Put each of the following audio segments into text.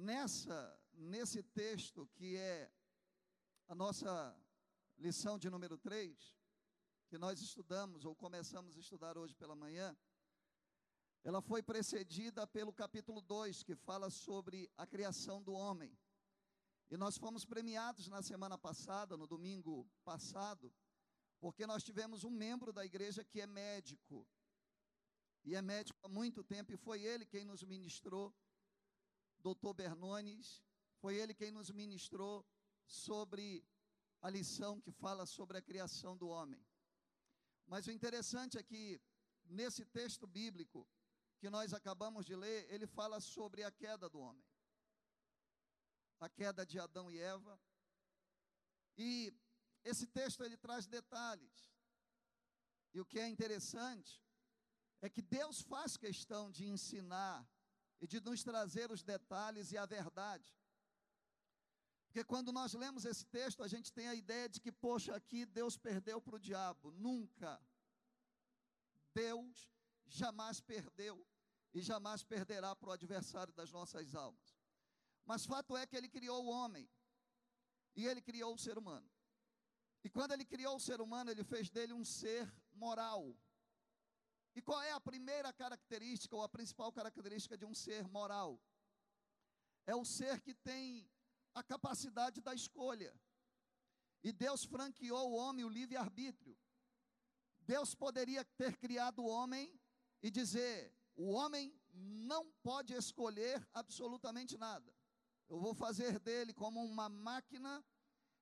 nessa nesse texto que é a nossa lição de número 3, que nós estudamos ou começamos a estudar hoje pela manhã, ela foi precedida pelo capítulo 2, que fala sobre a criação do homem. E nós fomos premiados na semana passada, no domingo passado, porque nós tivemos um membro da igreja que é médico. E é médico há muito tempo, e foi ele quem nos ministrou, doutor Bernones, foi ele quem nos ministrou sobre a lição que fala sobre a criação do homem. Mas o interessante é que, nesse texto bíblico que nós acabamos de ler, ele fala sobre a queda do homem. A queda de Adão e Eva. E esse texto ele traz detalhes. E o que é interessante é que Deus faz questão de ensinar e de nos trazer os detalhes e a verdade. Porque quando nós lemos esse texto, a gente tem a ideia de que, poxa, aqui Deus perdeu para o diabo. Nunca. Deus jamais perdeu e jamais perderá para o adversário das nossas almas. Mas fato é que ele criou o homem e ele criou o ser humano. E quando ele criou o ser humano, ele fez dele um ser moral. E qual é a primeira característica, ou a principal característica de um ser moral? É o ser que tem a capacidade da escolha. E Deus franqueou o homem o livre-arbítrio. Deus poderia ter criado o homem e dizer: o homem não pode escolher absolutamente nada. Eu vou fazer dele como uma máquina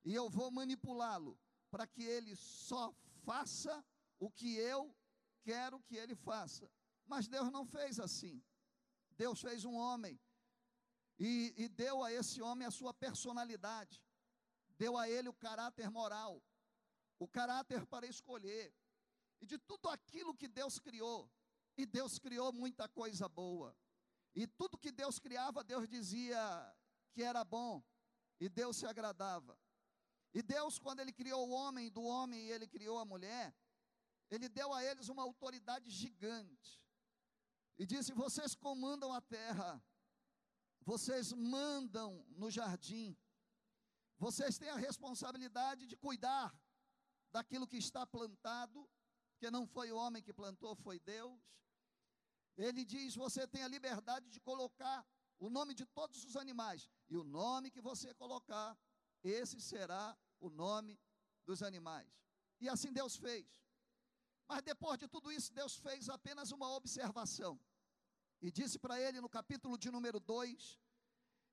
e eu vou manipulá-lo para que ele só faça o que eu quero que ele faça. Mas Deus não fez assim. Deus fez um homem e, e deu a esse homem a sua personalidade, deu a ele o caráter moral, o caráter para escolher. E de tudo aquilo que Deus criou, e Deus criou muita coisa boa. E tudo que Deus criava, Deus dizia que era bom, e Deus se agradava. E Deus, quando Ele criou o homem, do homem Ele criou a mulher, Ele deu a eles uma autoridade gigante. E disse: Vocês comandam a terra, vocês mandam no jardim, vocês têm a responsabilidade de cuidar daquilo que está plantado, que não foi o homem que plantou, foi Deus. Ele diz: Você tem a liberdade de colocar o nome de todos os animais, e o nome que você colocar, esse será o nome dos animais. E assim Deus fez. Mas depois de tudo isso, Deus fez apenas uma observação. E disse para ele no capítulo de número 2,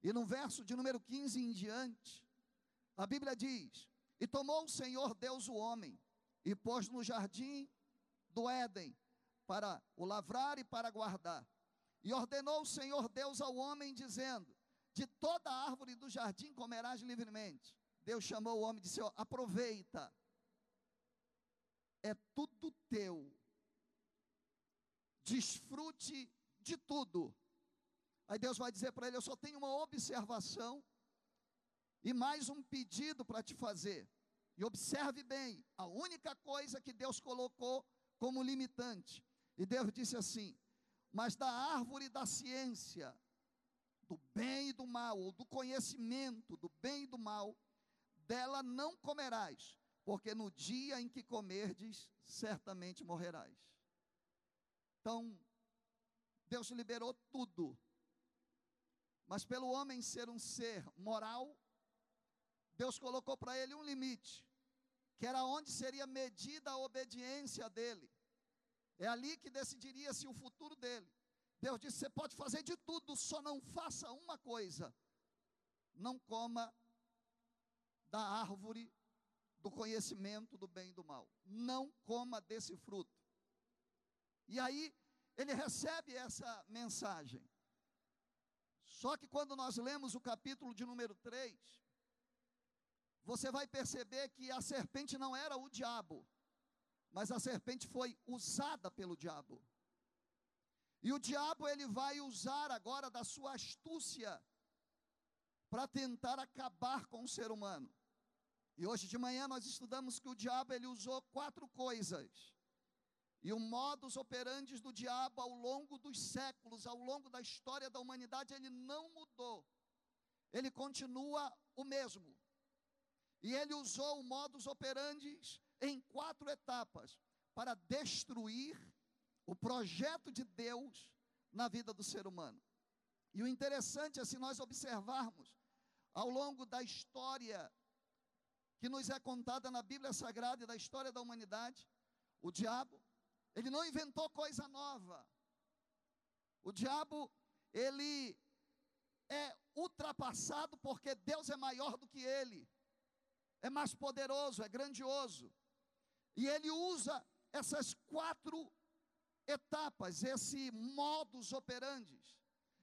e no verso de número 15 em diante, a Bíblia diz: E tomou o Senhor Deus o homem, e pôs no jardim do Éden, para o lavrar e para guardar. E ordenou o Senhor Deus ao homem, dizendo: De toda árvore do jardim comerás livremente. Deus chamou o homem e disse: ó, Aproveita, é tudo teu, desfrute de tudo. Aí Deus vai dizer para ele: Eu só tenho uma observação e mais um pedido para te fazer. E observe bem: a única coisa que Deus colocou como limitante. E Deus disse assim: Mas da árvore da ciência, do bem e do mal, ou do conhecimento do bem e do mal, dela não comerás, porque no dia em que comerdes, certamente morrerás. Então, Deus liberou tudo. Mas pelo homem ser um ser moral, Deus colocou para ele um limite, que era onde seria medida a obediência dele. É ali que decidiria se o futuro dele. Deus disse: Você pode fazer de tudo, só não faça uma coisa: não coma da árvore do conhecimento do bem e do mal. Não coma desse fruto. E aí ele recebe essa mensagem. Só que quando nós lemos o capítulo de número 3, você vai perceber que a serpente não era o diabo, mas a serpente foi usada pelo diabo. E o diabo ele vai usar agora da sua astúcia para tentar acabar com o ser humano. E hoje de manhã nós estudamos que o diabo ele usou quatro coisas. E o modus operandi do diabo ao longo dos séculos, ao longo da história da humanidade, ele não mudou. ele continua o mesmo. E ele usou o modus operandi em quatro etapas para destruir o projeto de Deus na vida do ser humano. E o interessante é se nós observarmos ao longo da história que nos é contada na Bíblia Sagrada e da história da humanidade, o diabo, ele não inventou coisa nova. O diabo, ele é ultrapassado porque Deus é maior do que ele, é mais poderoso, é grandioso. E ele usa essas quatro etapas, esse modus operandi.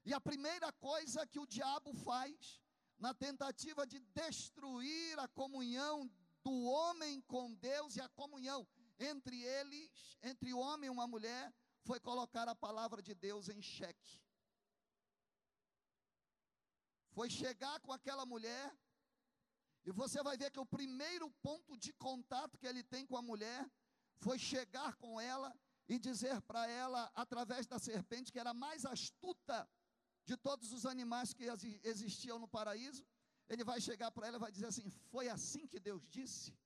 E a primeira coisa que o diabo faz, na tentativa de destruir a comunhão do homem com Deus e a comunhão entre eles, entre o homem e uma mulher, foi colocar a palavra de Deus em xeque. Foi chegar com aquela mulher, e você vai ver que o primeiro ponto de contato que ele tem com a mulher foi chegar com ela e dizer para ela, através da serpente, que era mais astuta de todos os animais que existiam no paraíso. Ele vai chegar para ela e vai dizer assim: Foi assim que Deus disse?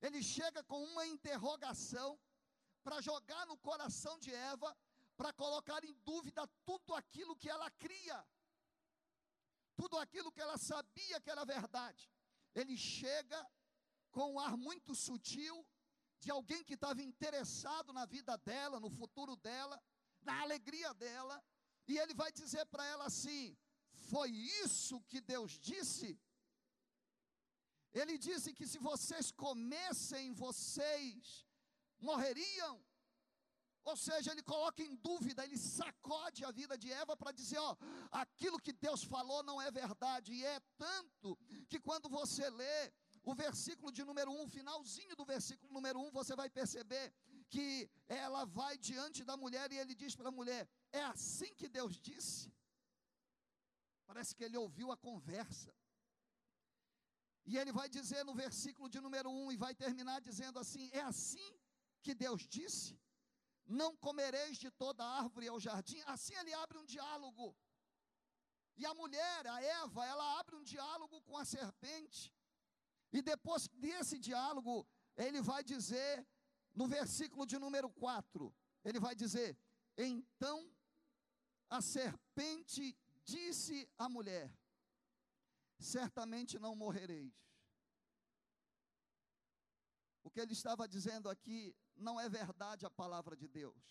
Ele chega com uma interrogação para jogar no coração de Eva, para colocar em dúvida tudo aquilo que ela cria, tudo aquilo que ela sabia que era verdade. Ele chega com um ar muito sutil de alguém que estava interessado na vida dela, no futuro dela, na alegria dela, e ele vai dizer para ela assim: Foi isso que Deus disse? Ele disse que se vocês comessem, vocês morreriam. Ou seja, ele coloca em dúvida, ele sacode a vida de Eva para dizer: ó, aquilo que Deus falou não é verdade. E é tanto que quando você lê o versículo de número 1, um, finalzinho do versículo número 1, um, você vai perceber que ela vai diante da mulher e ele diz para a mulher: é assim que Deus disse. Parece que ele ouviu a conversa. E ele vai dizer no versículo de número 1 e vai terminar dizendo assim: É assim que Deus disse: Não comereis de toda árvore ao jardim. Assim ele abre um diálogo. E a mulher, a Eva, ela abre um diálogo com a serpente. E depois desse diálogo, ele vai dizer, no versículo de número 4, ele vai dizer: Então a serpente disse à mulher: certamente não morrereis. O que ele estava dizendo aqui não é verdade a palavra de Deus.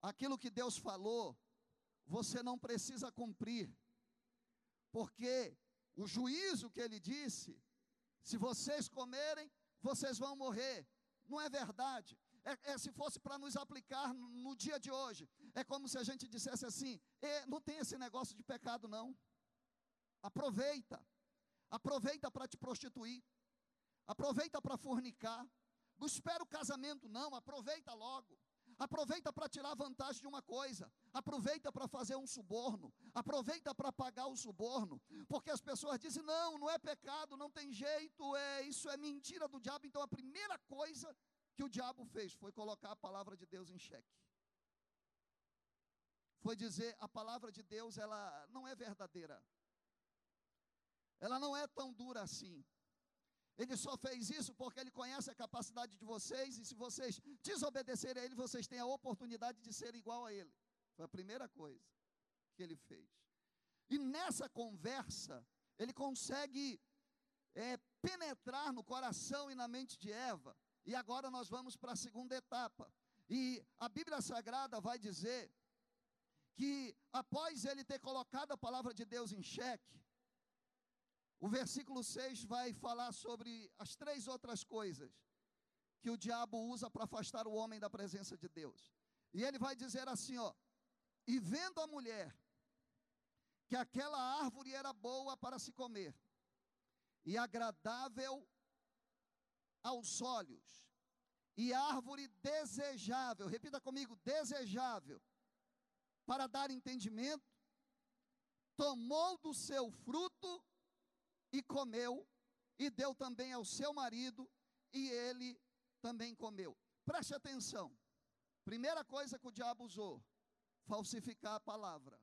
Aquilo que Deus falou, você não precisa cumprir, porque o juízo que ele disse, se vocês comerem, vocês vão morrer. Não é verdade. É, é, se fosse para nos aplicar no, no, dia de hoje, é como se a gente dissesse assim: não tem esse negócio de pecado, não. Aproveita. Aproveita para te prostituir. Aproveita para fornicar. Não espera o casamento, não. Aproveita logo. Aproveita para tirar vantagem de uma coisa. Aproveita para fazer um suborno. Aproveita para pagar o suborno. Porque as pessoas dizem: não, não é pecado, não tem jeito, é isso é mentira do diabo. Então a primeira coisa que o diabo fez foi colocar a palavra de Deus em xeque. Foi dizer: a palavra de Deus ela não é verdadeira ela não é tão dura assim. Ele só fez isso porque ele conhece a capacidade de vocês, e se vocês desobedecerem a ele, vocês têm a oportunidade de ser igual a ele. Foi a primeira coisa que ele fez. E nessa conversa, ele consegue é, penetrar no coração e na mente de Eva. E agora nós vamos para a segunda etapa. E a Bíblia Sagrada vai dizer que após ele ter colocado a palavra de Deus em xeque, o versículo 6 vai falar sobre as três outras coisas que o diabo usa para afastar o homem da presença de Deus. E ele vai dizer assim, ó: "E vendo a mulher que aquela árvore era boa para se comer e agradável aos olhos, e árvore desejável, repita comigo, desejável, para dar entendimento, tomou do seu fruto e comeu, e deu também ao seu marido, e ele também comeu. Preste atenção. Primeira coisa que o diabo usou: falsificar a palavra.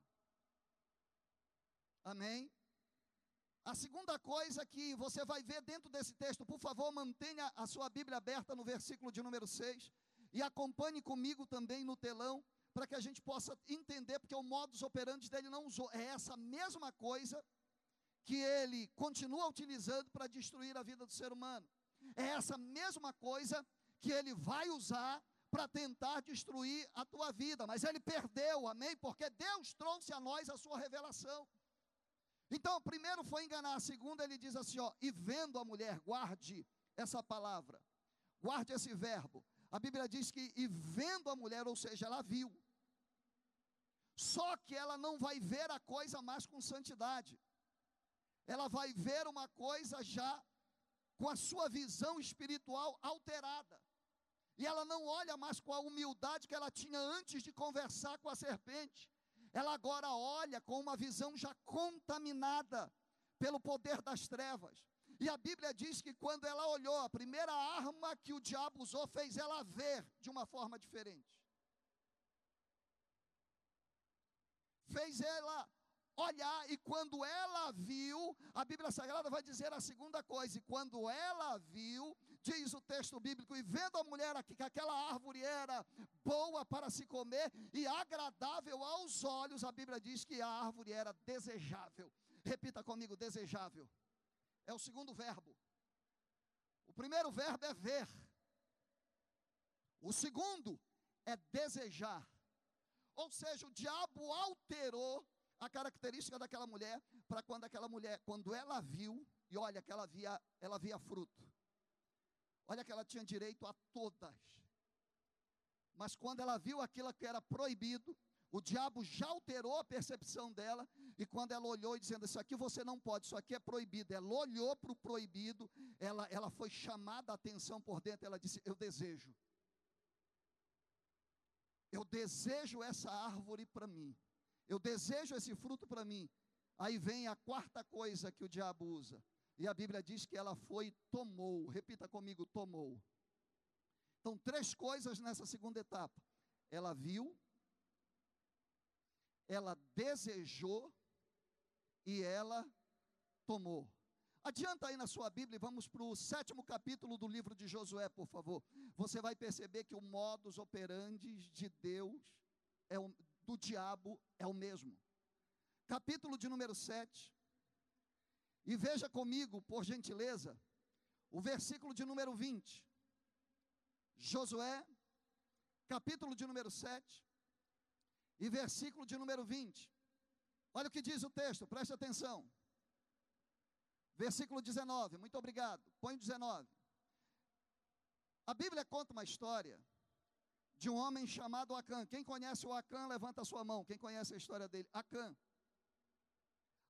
Amém? A segunda coisa que você vai ver dentro desse texto, por favor, mantenha a sua Bíblia aberta no versículo de número 6 e acompanhe comigo também no telão, para que a gente possa entender, porque o modus operandi dele não usou. É essa mesma coisa que ele continua utilizando para destruir a vida do ser humano. É essa mesma coisa que ele vai usar para tentar destruir a tua vida, mas ele perdeu, amém? Porque Deus trouxe a nós a sua revelação. Então, o primeiro foi enganar, a segunda ele diz assim, ó, e vendo a mulher, guarde essa palavra, guarde esse verbo. A Bíblia diz que, e vendo a mulher, ou seja, ela viu. Só que ela não vai ver a coisa mais com santidade. Ela vai ver uma coisa já com a sua visão espiritual alterada. E ela não olha mais com a humildade que ela tinha antes de conversar com a serpente ela agora olha com uma visão já contaminada pelo poder das trevas. E a Bíblia diz que quando ela olhou, a primeira arma que o diabo usou fez ela ver de uma forma diferente. Fez ela olhar, e quando ela viu, a Bíblia Sagrada vai dizer a segunda coisa: e quando ela viu, diz o texto bíblico, e vendo a mulher aqui que aquela árvore era boa para se comer e agradável aos olhos, a Bíblia diz que a árvore era desejável. Repita comigo: desejável. É o segundo verbo. O primeiro verbo é ver. O segundo é desejar. Ou seja, o diabo alterou a característica daquela mulher para quando aquela mulher, quando ela viu, e olha que ela via, ela via fruto. Olha que ela tinha direito a todas. Mas quando ela viu aquilo que era proibido, o diabo já alterou a percepção dela, e quando ela olhou e dizendo: Isso aqui você não pode, isso aqui é proibido. Ela olhou para o proibido, ela, ela foi chamada a atenção por dentro, ela disse: Eu desejo. Eu desejo essa árvore para mim. Eu desejo esse fruto para mim. Aí vem a quarta coisa que o diabo usa. E a Bíblia diz que ela foi tomou. Repita comigo: tomou. Então, três coisas nessa segunda etapa. Ela viu, ela desejou e ela tomou. Adianta aí na sua Bíblia e vamos para o sétimo capítulo do livro de Josué, por favor. Você vai perceber que o modus operandi de Deus, é o, do diabo, é o mesmo. Capítulo de número 7. E veja comigo, por gentileza, o versículo de número 20. Josué, capítulo de número 7, e versículo de número 20. Olha o que diz o texto, preste atenção. Versículo 19, muito obrigado. Põe 19. A Bíblia conta uma história de um homem chamado Acã. Quem conhece o Acã, levanta a sua mão. Quem conhece a história dele? Acã.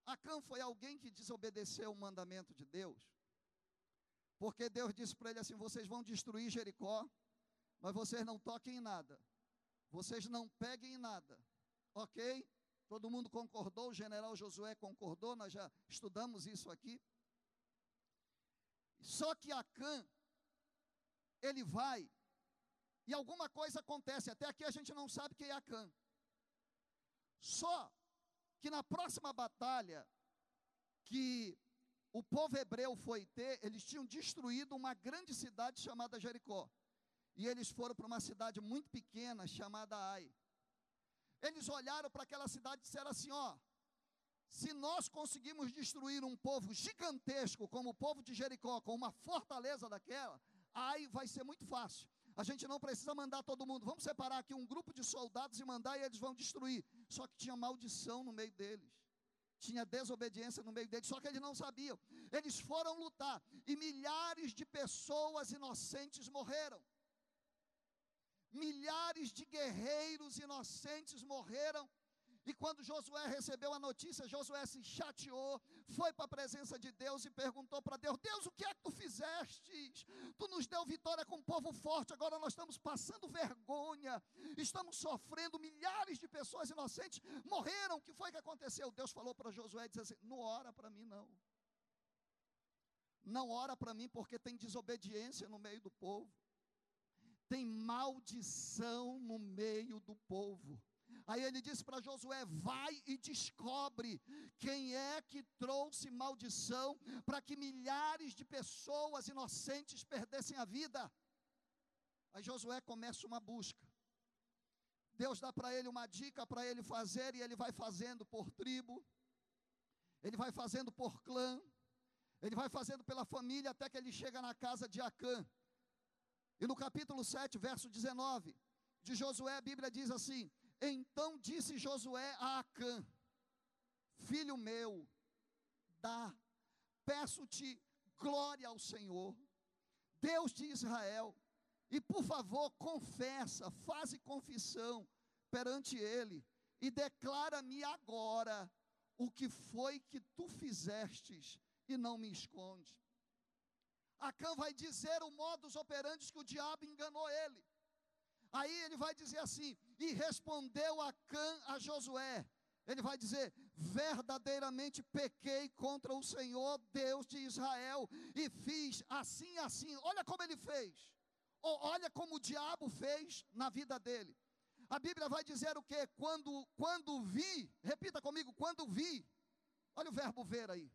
Acã foi alguém que desobedeceu o mandamento de Deus. Porque Deus disse para ele assim: vocês vão destruir Jericó, mas vocês não toquem em nada. Vocês não peguem em nada. Ok? Todo mundo concordou, o general Josué concordou, nós já estudamos isso aqui. Só que Acã, ele vai, e alguma coisa acontece, até aqui a gente não sabe quem é Acã. Só que na próxima batalha que o povo hebreu foi ter, eles tinham destruído uma grande cidade chamada Jericó. E eles foram para uma cidade muito pequena chamada Ai. Eles olharam para aquela cidade e disseram assim: ó, se nós conseguimos destruir um povo gigantesco como o povo de Jericó, com uma fortaleza daquela, Ai vai ser muito fácil. A gente não precisa mandar todo mundo. Vamos separar aqui um grupo de soldados e mandar e eles vão destruir. Só que tinha maldição no meio deles. Tinha desobediência no meio deles, só que eles não sabiam. Eles foram lutar e milhares de pessoas inocentes morreram. Milhares de guerreiros inocentes morreram e quando Josué recebeu a notícia, Josué se chateou, foi para a presença de Deus e perguntou para Deus: Deus, o que é que tu fizeste? Tu nos deu vitória com um povo forte, agora nós estamos passando vergonha, estamos sofrendo, milhares de pessoas inocentes morreram. O que foi que aconteceu? Deus falou para Josué disse assim: Não ora para mim, não. Não ora para mim porque tem desobediência no meio do povo, tem maldição no meio do povo Aí ele disse para Josué: Vai e descobre quem é que trouxe maldição para que milhares de pessoas inocentes perdessem a vida. Aí Josué começa uma busca. Deus dá para ele uma dica para ele fazer, e ele vai fazendo por tribo, ele vai fazendo por clã, ele vai fazendo pela família, até que ele chega na casa de Acã. E no capítulo 7, verso 19 de Josué, a Bíblia diz assim: Então disse Josué a Acã: Filho meu, dá, peço-te glória ao Senhor, Deus de Israel, e por favor, confessa, faze confissão perante Ele, e declara-me agora o que foi que tu fizestes, e não me esconde. Acã vai dizer o modus operandi que o diabo enganou ele. Aí ele vai dizer assim: E respondeu Acã a Josué. Ele vai dizer: Verdadeiramente pequei contra o Senhor, Deus de Israel, e fiz assim, assim. Olha como ele fez. Olha como o diabo fez na vida dele. A Bíblia vai dizer o que? Quando, quando vi, repita comigo, quando vi, olha o verbo ver aí.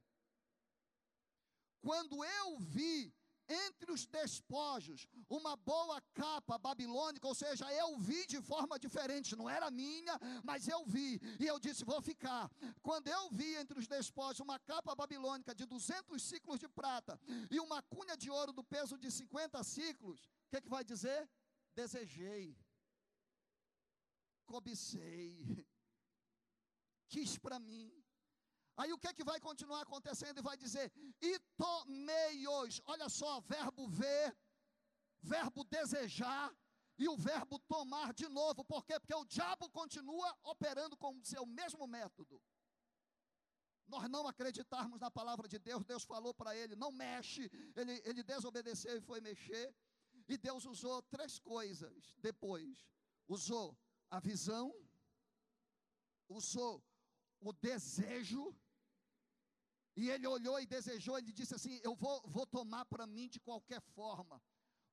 Quando eu vi entre os despojos uma boa capa babilônica, ou seja, eu vi de forma diferente, não era minha, mas eu vi, e eu disse: vou ficar. Quando eu vi entre os despojos uma capa babilônica de 200 ciclos de prata e uma cunha de ouro do peso de 50 ciclos, o que, que vai dizer? Desejei, cobicei, quis para mim. Aí o que, que vai continuar acontecendo? E vai dizer: e tomei-os. Olha só, verbo ver, verbo desejar e o verbo tomar de novo. Por quê? Porque o diabo continua operando com o seu mesmo método. Nós não acreditarmos na palavra de Deus, Deus falou para ele: não mexe. Ele, ele desobedeceu e foi mexer. E Deus usou três coisas depois: usou a visão, usou o desejo, e ele olhou e desejou, ele disse assim: Eu vou, vou tomar para mim de qualquer forma,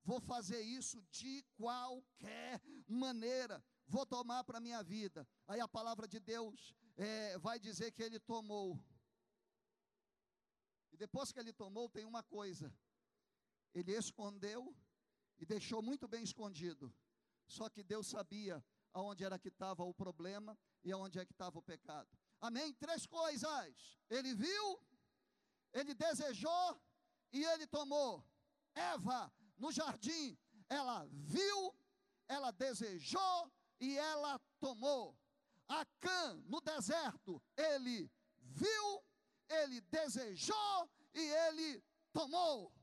vou fazer isso de qualquer maneira, vou tomar para a minha vida. Aí a palavra de Deus é, vai dizer que ele tomou. E depois que ele tomou, tem uma coisa: ele escondeu e deixou muito bem escondido. Só que Deus sabia aonde era que estava o problema e aonde é que estava o pecado. Amém? Três coisas. Ele viu, ele desejou e ele tomou. Eva, no jardim, ela viu, ela desejou e ela tomou. Acã, no deserto, ele viu, ele desejou e ele tomou.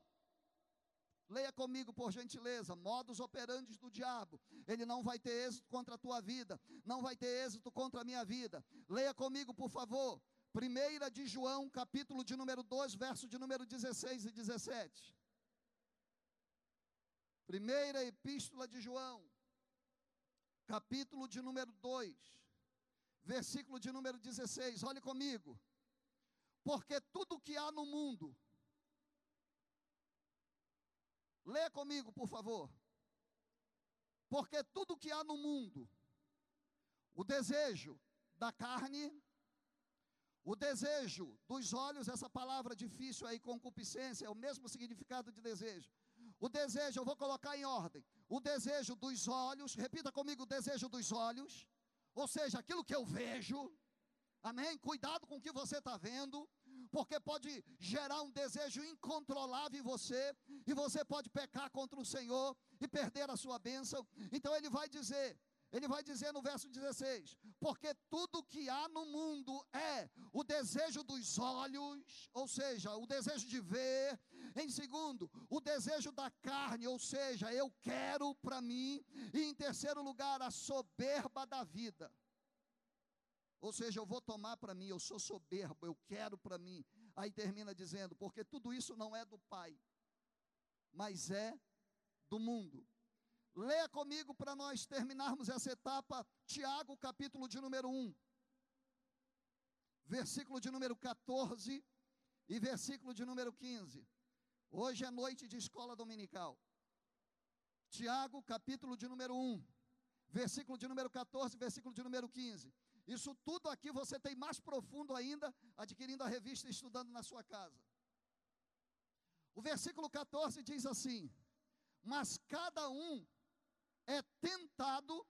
Leia comigo, por gentileza, modus operandi do diabo. Ele não vai ter êxito contra a tua vida, não vai ter êxito contra a minha vida. Leia comigo, por favor. Primeira de João, capítulo de número 2, verso de número 16 e 17. Primeira epístola de João, capítulo de número 2, versículo de número 16. Olhe comigo. Porque tudo que há no mundo, Lê comigo, por favor. Porque tudo que há no mundo, o desejo da carne, o desejo dos olhos, essa palavra difícil aí, concupiscência, é o mesmo significado de desejo. O desejo, eu vou colocar em ordem. O desejo dos olhos, repita comigo: o desejo dos olhos, ou seja, aquilo que eu vejo, amém? Cuidado com o que você está vendo porque pode gerar um desejo incontrolável em você, e você pode pecar contra o Senhor e perder a sua bênção. Então ele vai dizer, ele vai dizer no verso 16: Porque tudo que há no mundo é o desejo dos olhos, ou seja, o desejo de ver. Em segundo, o desejo da carne, ou seja, eu quero para mim. E em terceiro lugar, a soberba da vida. Ou seja, eu vou tomar para mim, eu sou soberbo, eu quero para mim. Aí termina dizendo, porque tudo isso não é do Pai, mas é do mundo. Leia comigo para nós terminarmos essa etapa, Tiago, capítulo de número 1, versículo de número 14 e versículo de número 15. Hoje é noite de escola dominical. Tiago, capítulo de número 1, versículo de número 14, versículo de número 15. Isso tudo aqui você tem mais profundo ainda, adquirindo a revista e estudando na sua casa. O versículo 14 diz assim: Mas cada um é tentado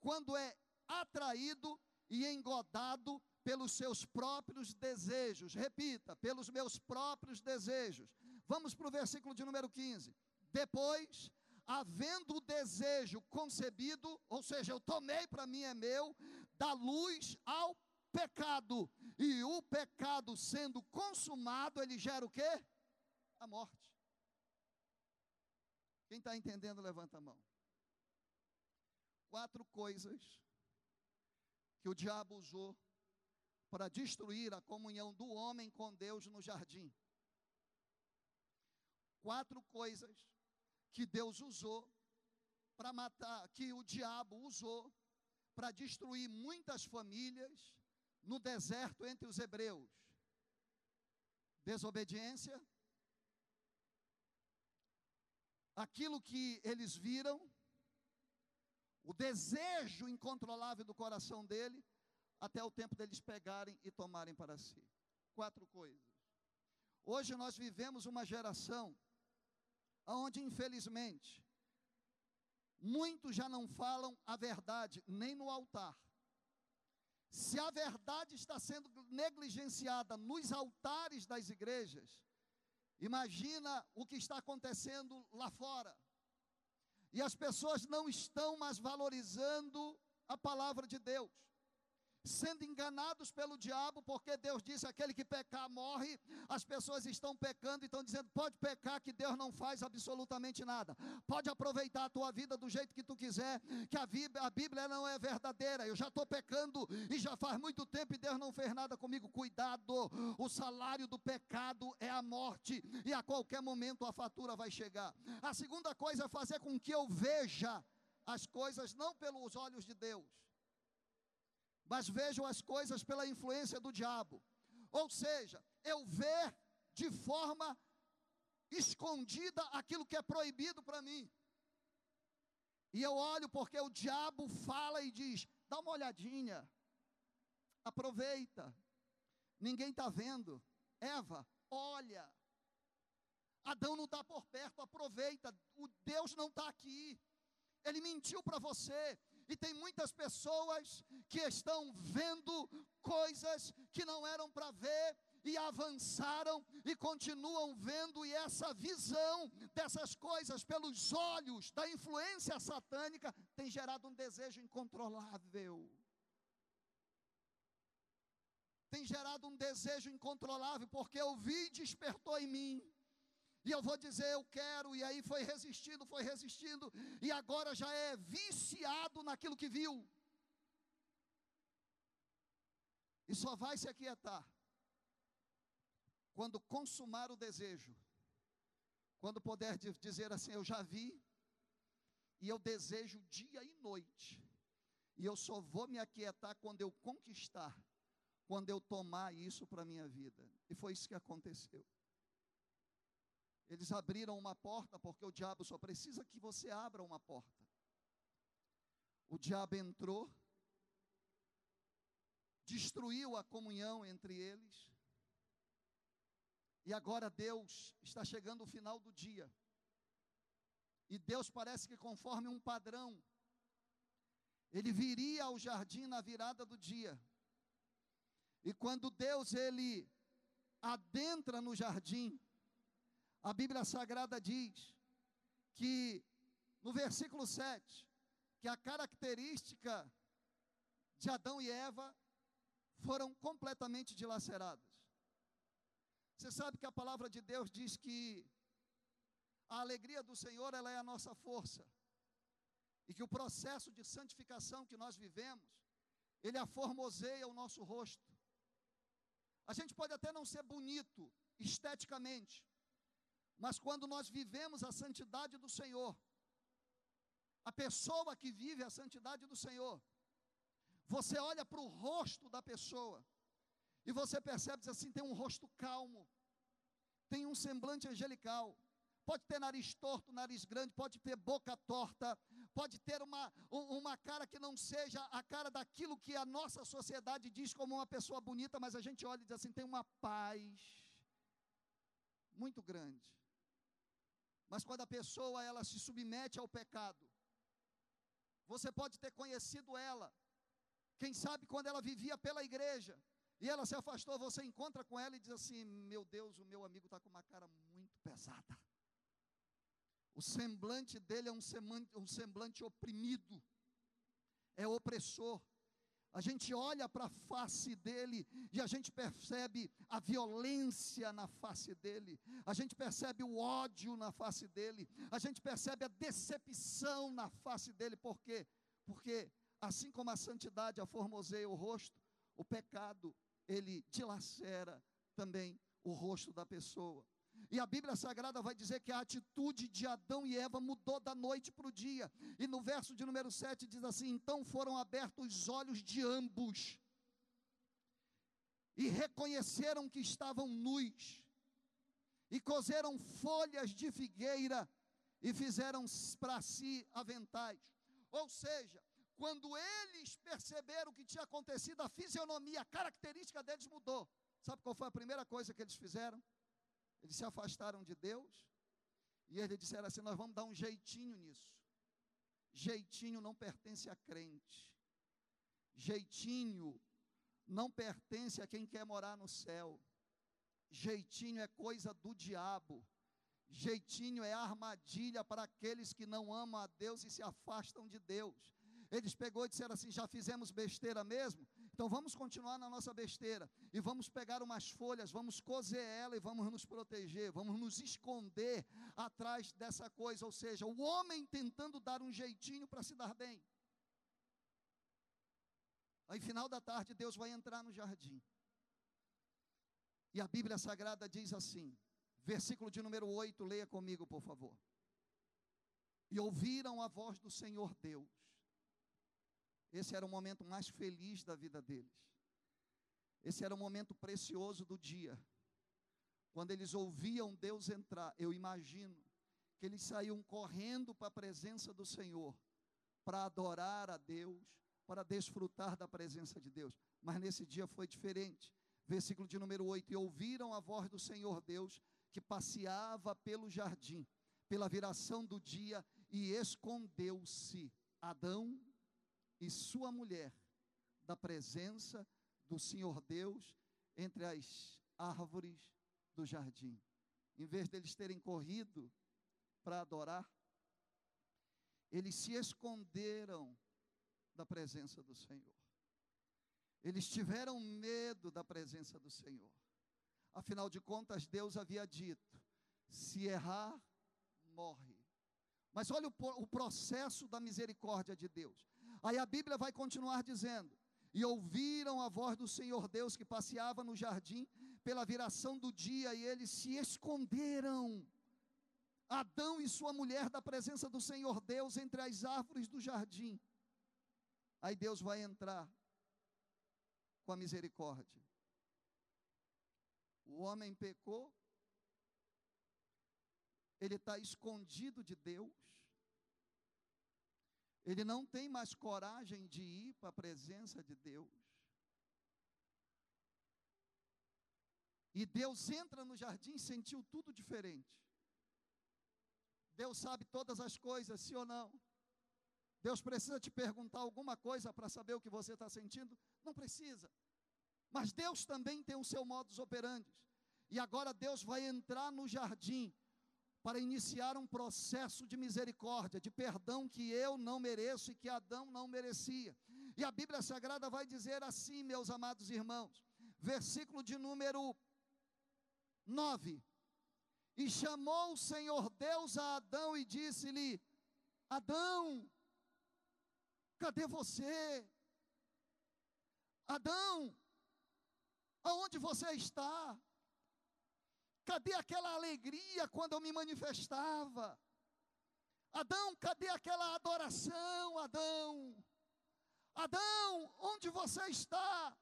quando é atraído e engodado pelos seus próprios desejos. Repita, pelos meus próprios desejos. Vamos para o versículo de número 15. Depois, havendo o desejo concebido, ou seja, eu tomei para mim é meu, dá luz ao pecado. E o pecado sendo consumado, ele gera o quê? A morte. Quem está entendendo, levanta a mão. Quatro coisas que o diabo usou para destruir a comunhão do homem com Deus no jardim. Quatro coisas que Deus usou para matar, que o diabo usou para destruir muitas famílias no deserto entre os hebreus. Desobediência, aquilo que eles viram, o desejo incontrolável do coração dele, até o tempo deles pegarem e tomarem para si. Quatro coisas. Hoje nós vivemos uma geração onde, infelizmente, muitos já não falam a verdade nem no altar. Se a verdade está sendo negligenciada nos altares das igrejas, imagina o que está acontecendo lá fora. E as pessoas não estão mais valorizando a palavra de Deus sendo enganados pelo diabo, porque Deus disse: aquele que pecar morre. As pessoas estão pecando e estão dizendo: pode pecar, que Deus não faz absolutamente nada. Pode aproveitar a tua vida do jeito que tu quiser, que a Bíblia, a Bíblia não é verdadeira. Eu já estou pecando e já faz muito tempo e Deus não fez nada comigo. Cuidado, o salário do pecado é a morte e a qualquer momento a fatura vai chegar. A segunda coisa é fazer com que eu veja as coisas não pelos olhos de Deus mas vejam as coisas pela influência do diabo. Ou seja, eu ver de forma escondida aquilo que é proibido para mim. E eu olho porque o diabo fala e diz: dá uma olhadinha, aproveita, ninguém está vendo. Eva, olha. Adão não está por perto, aproveita. O Deus não está aqui. Ele mentiu para você. E tem muitas pessoas que estão vendo coisas que não eram para ver e avançaram e continuam vendo, e essa visão dessas coisas pelos olhos da influência satânica tem gerado um desejo incontrolável. Tem gerado um desejo incontrolável, porque eu vi e despertou em mim. E eu vou dizer, eu quero, e aí foi resistindo, foi resistindo, e agora já é viciado naquilo que viu. E só vai se aquietar quando consumar o desejo, quando puder dizer assim: Eu já vi, e eu desejo dia e noite, e eu só vou me aquietar quando eu conquistar, quando eu tomar isso para a minha vida. E foi isso que aconteceu. Eles abriram uma porta, porque o diabo só precisa que você abra uma porta. O diabo entrou, destruiu a comunhão entre eles, e agora Deus está chegando o final do dia. E Deus parece que conforme um padrão, ele viria ao jardim na virada do dia. E quando Deus ele adentra no jardim, a Bíblia Sagrada diz que, no versículo 7, que a característica de Adão e Eva foram completamente dilaceradas. Você sabe que a palavra de Deus diz que a alegria do Senhor ela é a nossa força. E que o processo de santificação que nós vivemos, ele aformoseia o nosso rosto. A gente pode até não ser bonito esteticamente, mas quando nós vivemos a santidade do Senhor, a pessoa que vive a santidade do Senhor, você olha para o rosto da pessoa e você percebe assim: tem um rosto calmo, tem um semblante angelical, pode ter nariz torto, nariz grande, pode ter boca torta, pode ter uma, uma cara que não seja a cara daquilo que a nossa sociedade diz como uma pessoa bonita, mas a gente olha e diz assim: tem uma paz muito grande. Mas quando a pessoa ela se submete ao pecado, você pode ter conhecido ela, quem sabe quando ela vivia pela igreja, e ela se afastou, você encontra com ela e diz assim: Meu Deus, o meu amigo está com uma cara muito pesada. O semblante dele é um semblante, um semblante oprimido, é opressor. A gente olha para a face dele e a gente percebe a violência na face dele, a gente percebe o ódio na face dele, a gente percebe a decepção na face dele, por quê? Porque assim como a santidade aformoseia o rosto, o pecado, ele dilacera também o rosto da pessoa. E a Bíblia Sagrada vai dizer que a atitude de Adão e Eva mudou da noite para o dia. E no verso de número 7 diz assim: Então foram abertos os olhos de ambos, e reconheceram que estavam nus, e cozeram folhas de figueira, e fizeram para si aventais. Ou seja, quando eles perceberam o que tinha acontecido, a fisionomia, a característica deles mudou. Sabe qual foi a primeira coisa que eles fizeram? Eles se afastaram de Deus e eles disseram assim: Nós vamos dar um jeitinho nisso. Jeitinho não pertence a crente. Jeitinho não pertence a quem quer morar no céu. Jeitinho é coisa do diabo. Jeitinho é armadilha para aqueles que não amam a Deus e se afastam de Deus. Eles pegou e disseram assim: já fizemos besteira mesmo, então vamos continuar na nossa besteira e vamos pegar umas folhas, vamos cozer ela e vamos nos proteger, vamos nos esconder atrás dessa coisa, ou seja, o homem tentando dar um jeitinho para se dar bem. Aí, final da tarde, Deus vai entrar no jardim. E a Bíblia Sagrada diz assim, versículo de número 8, leia comigo, por favor. E ouviram a voz do Senhor Deus esse era o momento mais feliz da vida deles. Esse era o momento precioso do dia. Quando eles ouviam Deus entrar, eu imagino que eles saíam correndo para a presença do Senhor, para adorar a Deus, para desfrutar da presença de Deus. Mas nesse dia foi diferente. Versículo de número 8: E ouviram a voz do Senhor Deus que passeava pelo jardim, pela viração do dia, e escondeu-se Adão e sua mulher da presença do Senhor Deus entre as árvores do jardim. Em vez deles terem corrido para adorar, eles se esconderam da presença do Senhor. Eles tiveram medo da presença do Senhor. Afinal de contas, Deus havia dito: se errar, morre. Mas olha o, o processo da misericórdia de Deus. Aí a Bíblia vai continuar dizendo: E ouviram a voz do Senhor Deus que passeava no jardim pela viração do dia, e eles se esconderam. Adão e sua mulher da presença do Senhor Deus entre as árvores do jardim. Aí Deus vai entrar com a misericórdia. O homem pecou, ele está escondido de Deus, ele não tem mais coragem de ir para a presença de Deus. E Deus entra no jardim e sentiu tudo diferente. Deus sabe todas as coisas, sim ou não? Deus precisa te perguntar alguma coisa para saber o que você está sentindo? Não precisa. Mas Deus também tem o seu modus operandi. E agora Deus vai entrar no jardim para iniciar um processo de misericórdia, de perdão que eu não mereço e que Adão não merecia. E a Bíblia Sagrada vai dizer assim, meus amados irmãos, versículo de número 9: E chamou o Senhor Deus a Adão e disse-lhe: Adão, cadê você? Adão, aonde você está? Cadê aquela alegria quando eu me manifestava? Adão, cadê aquela adoração, Adão? Adão, onde você está?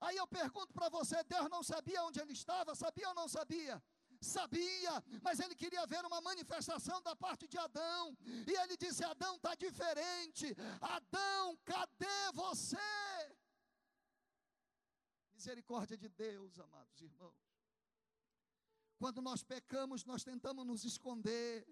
Aí eu pergunto para você: Deus não sabia onde ele estava? Sabia ou não sabia? sabia, mas ele queria ver uma manifestação da parte de Adão. E ele disse: Adão está diferente. Adão, cadê você? Misericórdia de Deus, amados irmãos. Quando nós pecamos, nós tentamos nos esconder.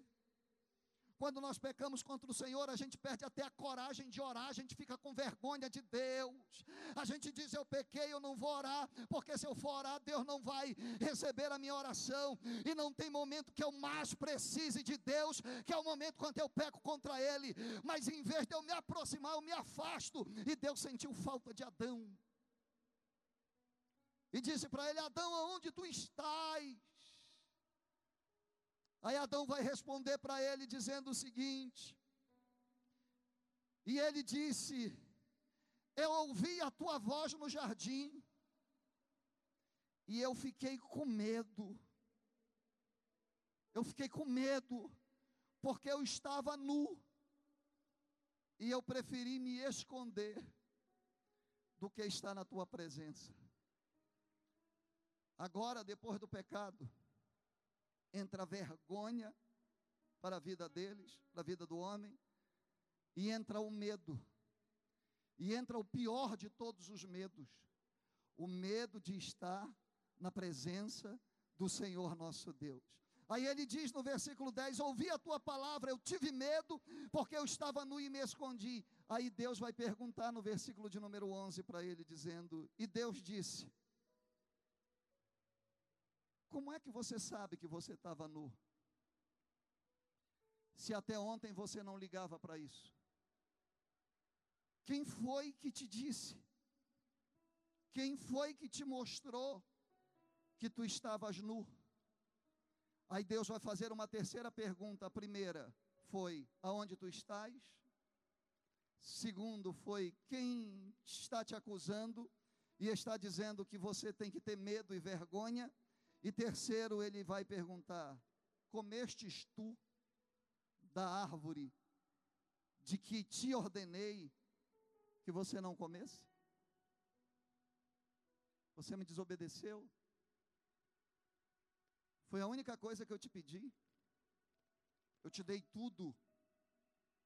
Quando nós pecamos contra o Senhor, a gente perde até a coragem de orar, a gente fica com vergonha de Deus. A gente diz: Eu pequei, eu não vou orar, porque se eu for orar, Deus não vai receber a minha oração. E não tem momento que eu mais precise de Deus, que é o momento quando eu peco contra Ele. Mas em vez de eu me aproximar, eu me afasto. E Deus sentiu falta de Adão. E disse para ele: Adão, aonde tu estás? Aí Adão vai responder para ele dizendo o seguinte: E ele disse: Eu ouvi a tua voz no jardim, e eu fiquei com medo. Eu fiquei com medo, porque eu estava nu, e eu preferi me esconder do que estar na tua presença. Agora, depois do pecado, entra a vergonha para a vida deles, para a vida do homem, e entra o medo. E entra o pior de todos os medos: o medo de estar na presença do Senhor nosso Deus. Aí ele diz no versículo 10: Ouvi a tua palavra, eu tive medo, porque eu estava nu e me escondi. Aí Deus vai perguntar no versículo de número 11 para ele, dizendo: E Deus disse: como é que você sabe que você estava nu? Se até ontem você não ligava para isso. Quem foi que te disse? Quem foi que te mostrou que tu estavas nu? Aí Deus vai fazer uma terceira pergunta. A primeira foi: aonde tu estás? Segundo foi: quem está te acusando e está dizendo que você tem que ter medo e vergonha? E terceiro, ele vai perguntar: Comestes tu da árvore de que te ordenei que você não comesse? Você me desobedeceu? Foi a única coisa que eu te pedi. Eu te dei tudo.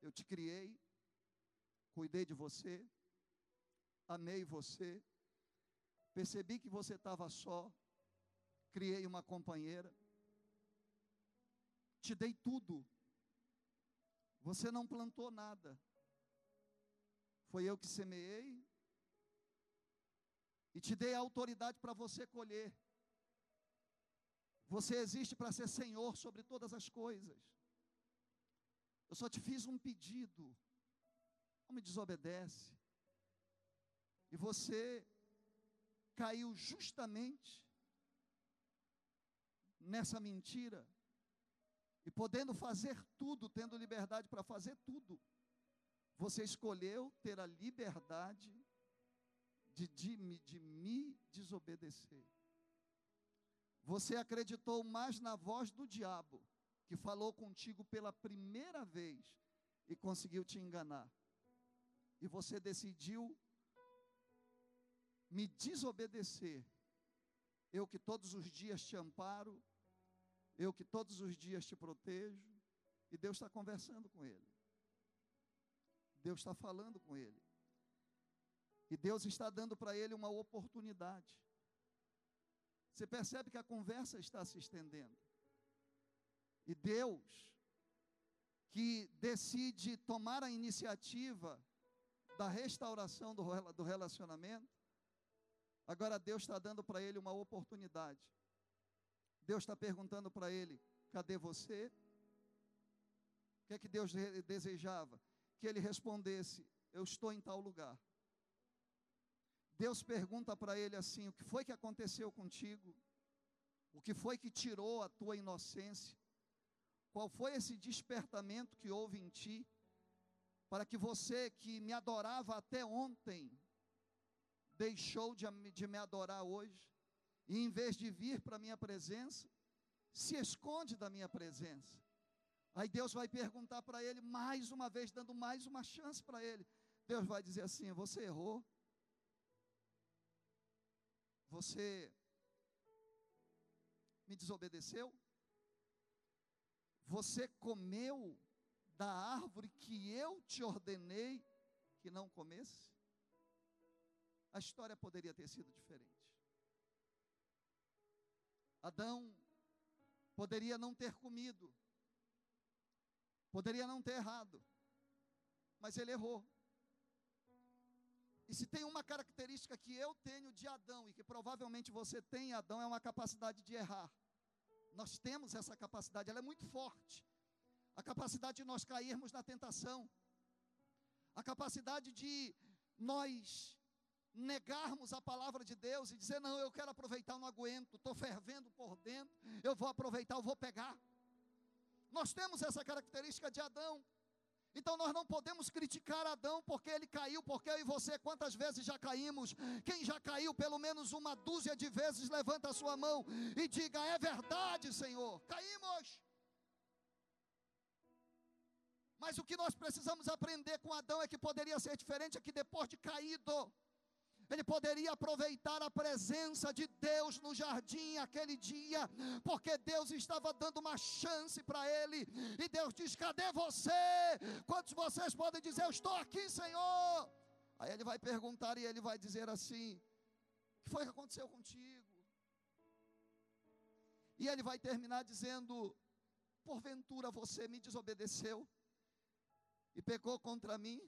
Eu te criei, cuidei de você, amei você, percebi que você estava só, criei uma companheira, te dei tudo, você não plantou nada, foi eu que semeei, e te dei a autoridade para você colher. Você existe para ser Senhor sobre todas as coisas. Eu só te fiz um pedido. Não me desobedece. E você caiu justamente nessa mentira, e podendo fazer tudo, tendo liberdade para fazer tudo, você escolheu ter a liberdade de, de, de me desobedecer. Você acreditou mais na voz do diabo, que falou contigo pela primeira vez e conseguiu te enganar. E você decidiu me desobedecer. Eu que todos os dias te amparo, eu que todos os dias te protejo, e Deus está conversando com ele. Deus está falando com ele. E Deus está dando para ele uma oportunidade. Você percebe que a conversa está se estendendo. E Deus, que decide tomar a iniciativa da restauração do relacionamento, agora Deus está dando para ele uma oportunidade Deus está perguntando para ele: cadê você? O que é que Deus desejava? Que ele respondesse: eu estou em tal lugar. Deus pergunta para ele assim: o que foi que aconteceu contigo? O que foi que tirou a tua inocência? Qual foi esse despertamento que houve em ti? Para que você que me adorava até ontem, deixou de, de me adorar hoje? E em vez de vir para a minha presença, se esconde da minha presença. Aí Deus vai perguntar para ele mais uma vez, dando mais uma chance para ele. Deus vai dizer assim: Você errou. Você me desobedeceu? Você comeu da árvore que eu te ordenei que não comesse? A história poderia ter sido diferente. Adão poderia não ter comido, poderia não ter errado, mas ele errou. E se tem uma característica que eu tenho de Adão, e que provavelmente você tem, Adão, é uma capacidade de errar. Nós temos essa capacidade, ela é muito forte. A capacidade de nós cairmos na tentação. A capacidade de nós negarmos a palavra de Deus e dizer: Não, eu quero aproveitar, não aguento, estou fervendo por dentro, eu vou aproveitar, eu vou pegar. Nós temos essa característica de Adão. Então nós não podemos criticar Adão porque ele caiu, porque eu e você quantas vezes já caímos? Quem já caiu pelo menos uma dúzia de vezes, levanta a sua mão e diga: É verdade, Senhor, caímos. Mas o que nós precisamos aprender com Adão é que poderia ser diferente, é que depois de caído, ele poderia aproveitar a presença de Deus no jardim aquele dia, porque Deus estava dando uma chance para ele. E Deus diz: Cadê você? Quantos de vocês podem dizer: Eu estou aqui, Senhor? Aí ele vai perguntar e ele vai dizer assim: O que foi que aconteceu contigo? E ele vai terminar dizendo: Porventura você me desobedeceu e pecou contra mim?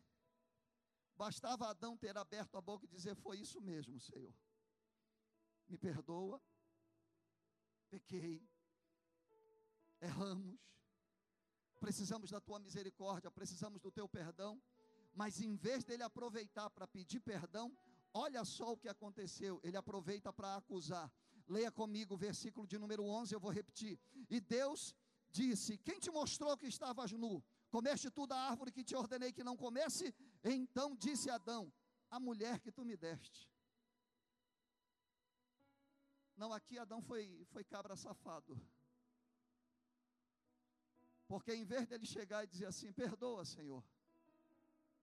Bastava Adão ter aberto a boca e dizer: Foi isso mesmo, Senhor. Me perdoa, pequei, erramos, precisamos da tua misericórdia, precisamos do teu perdão. Mas em vez dele aproveitar para pedir perdão, olha só o que aconteceu. Ele aproveita para acusar. Leia comigo o versículo de número 11, eu vou repetir. E Deus disse: Quem te mostrou que estavas nu? Comeste tu da árvore que te ordenei que não comesse? Então disse Adão: A mulher que tu me deste. Não, aqui Adão foi, foi cabra safado. Porque em vez dele chegar e dizer assim: Perdoa, Senhor,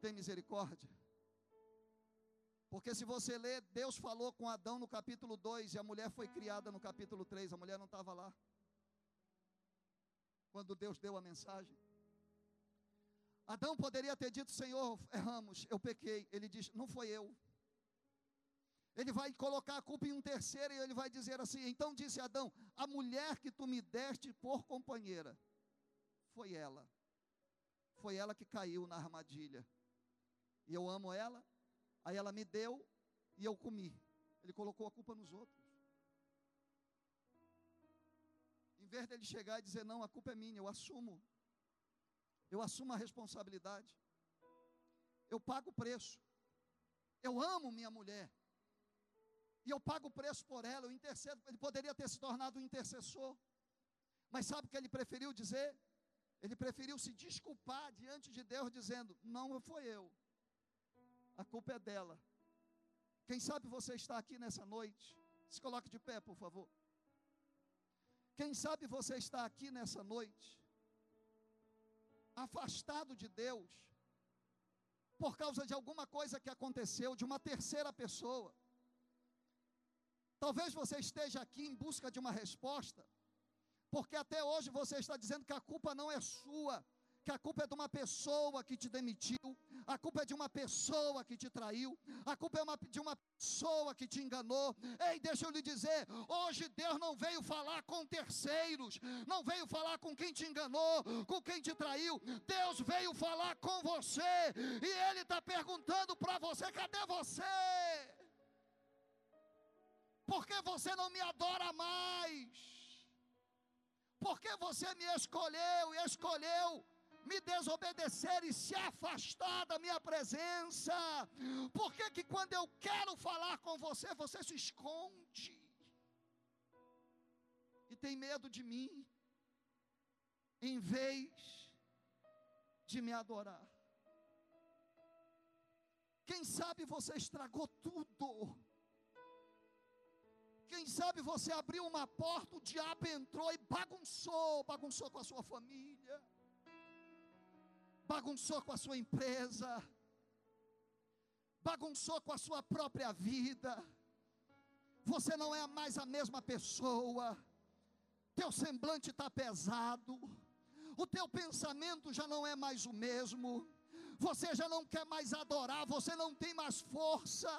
tem misericórdia. Porque se você ler, Deus falou com Adão no capítulo 2 e a mulher foi criada no capítulo 3, a mulher não estava lá. Quando Deus deu a mensagem. Adão poderia ter dito: Senhor, erramos, eu pequei. Ele diz: Não foi eu. Ele vai colocar a culpa em um terceiro e ele vai dizer assim: Então disse Adão: A mulher que tu me deste por companheira, foi ela. Foi ela que caiu na armadilha. E eu amo ela, aí ela me deu e eu comi. Ele colocou a culpa nos outros. Em vez dele chegar e dizer: Não, a culpa é minha, eu assumo eu assumo a responsabilidade, eu pago o preço, eu amo minha mulher, e eu pago o preço por ela, eu intercedo, ele poderia ter se tornado um intercessor, mas sabe o que ele preferiu dizer? Ele preferiu se desculpar diante de Deus, dizendo: Não foi eu, a culpa é dela. Quem sabe você está aqui nessa noite, se coloque de pé, por favor. Quem sabe você está aqui nessa noite, afastado de Deus, por causa de alguma coisa que aconteceu, de uma terceira pessoa. Talvez você esteja aqui em busca de uma resposta, porque até hoje você está dizendo que a culpa não é sua, que a culpa é de uma pessoa que te demitiu, a culpa é de uma pessoa que te traiu, a culpa é uma, de uma pessoa que te enganou. Ei, deixa eu lhe dizer: hoje Deus não veio falar com terceiros, não veio falar com quem te enganou, com quem te traiu. Deus veio falar com você, e Ele está perguntando para você: cadê você? Por que você não me adora mais? Por que você me escolheu e escolheu me desobedecer e se afastar da minha presença? Por que, que quando eu quero falar com você, você se esconde? E tem medo de mim, em vez de me adorar. Quem sabe você estragou tudo. Quem sabe você abriu uma porta, o diabo entrou e bagunçou, bagunçou com a sua família bagunçou com a sua empresa, bagunçou com a sua própria vida, você não é mais a mesma pessoa, teu semblante está pesado, o teu pensamento já não é mais o mesmo, você já não quer mais adorar, você não tem mais força,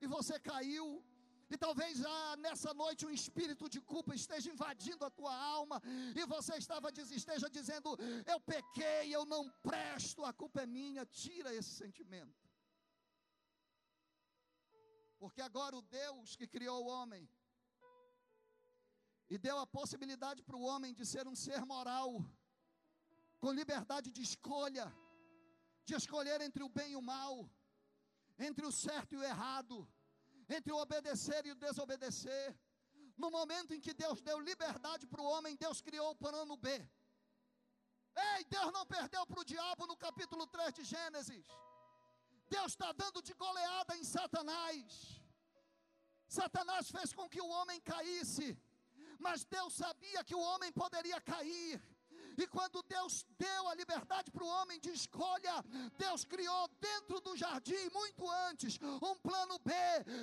e você caiu. E talvez ah, nessa noite um espírito de culpa esteja invadindo a tua alma, e você estava, esteja dizendo: Eu pequei, eu não presto, a culpa é minha. Tira esse sentimento. Porque agora o Deus que criou o homem, e deu a possibilidade para o homem de ser um ser moral, com liberdade de escolha, de escolher entre o bem e o mal, entre o certo e o errado, entre o obedecer e o desobedecer. No momento em que Deus deu liberdade para o homem, Deus criou o plano B. Ei, Deus não perdeu para o diabo no capítulo 3 de Gênesis. Deus está dando de goleada em Satanás. Satanás fez com que o homem caísse mas Deus sabia que o homem poderia cair. E quando Deus deu a liberdade para o homem de escolha, Deus criou dentro do jardim, muito antes, um plano B.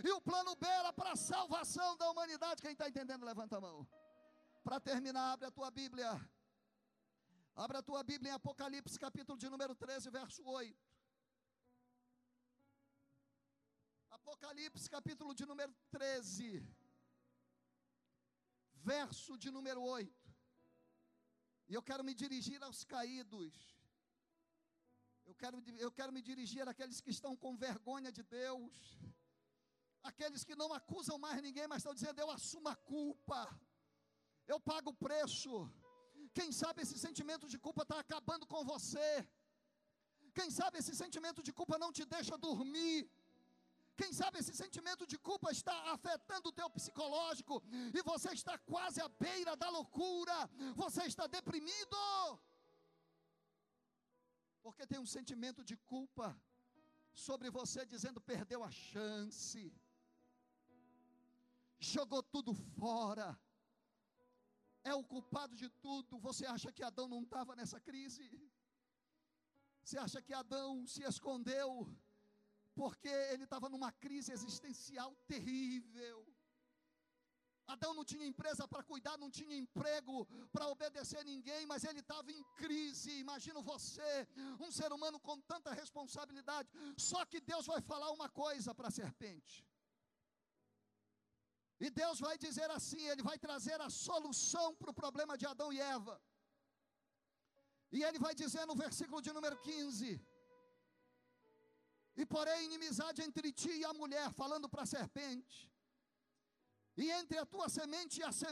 E o plano B era para a salvação da humanidade. Quem está entendendo, levanta a mão. Para terminar, abre a tua Bíblia. Abra a tua Bíblia em Apocalipse, capítulo de número 13, verso 8. Apocalipse, capítulo de número 13 verso de número 8. E eu quero me dirigir aos caídos. Eu quero, eu quero me dirigir àqueles que estão com vergonha de Deus. Aqueles que não acusam mais ninguém, mas estão dizendo: eu assumo a culpa. Eu pago o preço. Quem sabe esse sentimento de culpa está acabando com você. Quem sabe esse sentimento de culpa não te deixa dormir. Quem sabe esse sentimento de culpa está afetando o teu psicológico e você está quase à beira da loucura, você está deprimido. Porque tem um sentimento de culpa sobre você dizendo perdeu a chance. Jogou tudo fora. É o culpado de tudo. Você acha que Adão não estava nessa crise? Você acha que Adão se escondeu? Porque ele estava numa crise existencial terrível. Adão não tinha empresa para cuidar, não tinha emprego para obedecer ninguém, mas ele estava em crise. Imagina você, um ser humano com tanta responsabilidade. Só que Deus vai falar uma coisa para a serpente. E Deus vai dizer assim: Ele vai trazer a solução para o problema de Adão e Eva. E Ele vai dizer no versículo de número 15: e porém inimizade entre ti e a mulher, falando para a serpente, e entre a tua semente e a semente